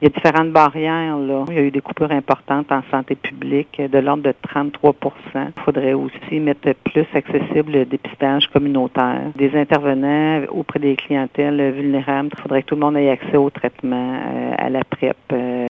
Il y a différentes barrières. Là. Il y a eu des coupures importantes en santé publique de l'ordre de 33 Il faudrait aussi mettre plus accessible le dépistage communautaire. Des intervenants auprès des clientèles vulnérables. Il faudrait que tout le monde ait accès au traitement, euh, à la PrEP. Euh.